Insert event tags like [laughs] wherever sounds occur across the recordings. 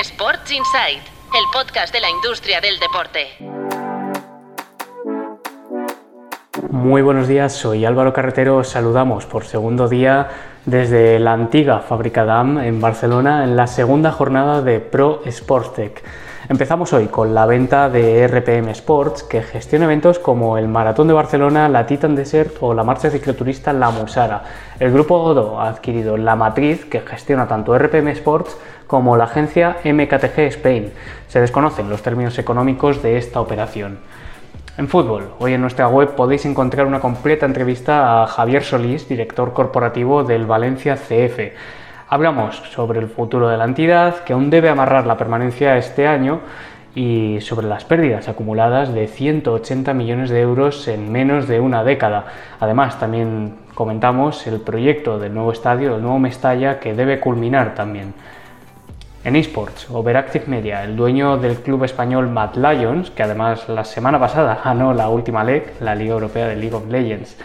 Sports Insight, el podcast de la industria del deporte. Muy buenos días, soy Álvaro Carretero. Saludamos por segundo día desde la antigua fábrica DAM en Barcelona en la segunda jornada de Pro Sportstech. Empezamos hoy con la venta de RPM Sports, que gestiona eventos como el Maratón de Barcelona, la Titan Desert o la marcha cicloturista La Musara. El grupo Odo ha adquirido la matriz que gestiona tanto RPM Sports como la agencia MKTG Spain. Se desconocen los términos económicos de esta operación. En fútbol, hoy en nuestra web podéis encontrar una completa entrevista a Javier Solís, director corporativo del Valencia CF. Hablamos sobre el futuro de la entidad, que aún debe amarrar la permanencia este año, y sobre las pérdidas acumuladas de 180 millones de euros en menos de una década. Además, también comentamos el proyecto del nuevo estadio, el nuevo Mestalla, que debe culminar también. En esports, Overactive Media, el dueño del club español Mad Lions, que además la semana pasada ganó la última LEC, la Liga Europea de League of Legends,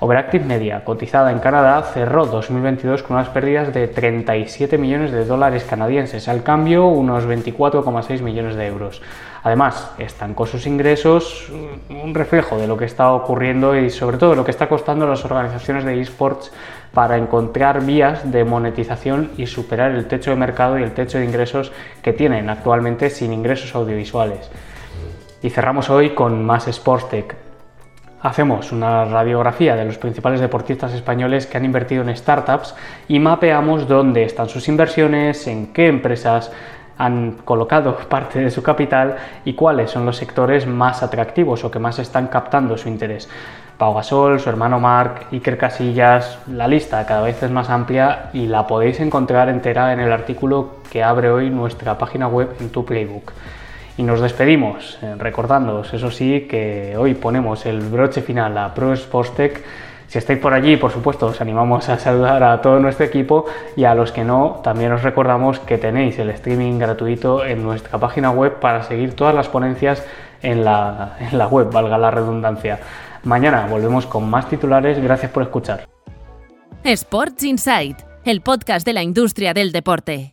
Overactive Media, cotizada en Canadá, cerró 2022 con unas pérdidas de 37 millones de dólares canadienses, al cambio unos 24,6 millones de euros. Además, estancó sus ingresos, un reflejo de lo que está ocurriendo y sobre todo de lo que está costando a las organizaciones de esports para encontrar vías de monetización y superar el techo de mercado y el techo de ingresos que tienen actualmente sin ingresos audiovisuales. Y cerramos hoy con más Sportstech, Hacemos una radiografía de los principales deportistas españoles que han invertido en startups y mapeamos dónde están sus inversiones, en qué empresas han colocado [laughs] parte de su capital y cuáles son los sectores más atractivos o que más están captando su interés. Pau Gasol, su hermano Marc, Iker Casillas, la lista cada vez es más amplia y la podéis encontrar entera en el artículo que abre hoy nuestra página web en tu playbook. Y nos despedimos eh, recordándoos, eso sí, que hoy ponemos el broche final a Pro Sports Tech. Si estáis por allí, por supuesto, os animamos a saludar a todo nuestro equipo y a los que no, también os recordamos que tenéis el streaming gratuito en nuestra página web para seguir todas las ponencias en la, en la web, valga la redundancia. Mañana volvemos con más titulares. Gracias por escuchar. Sports Insight, el podcast de la industria del deporte.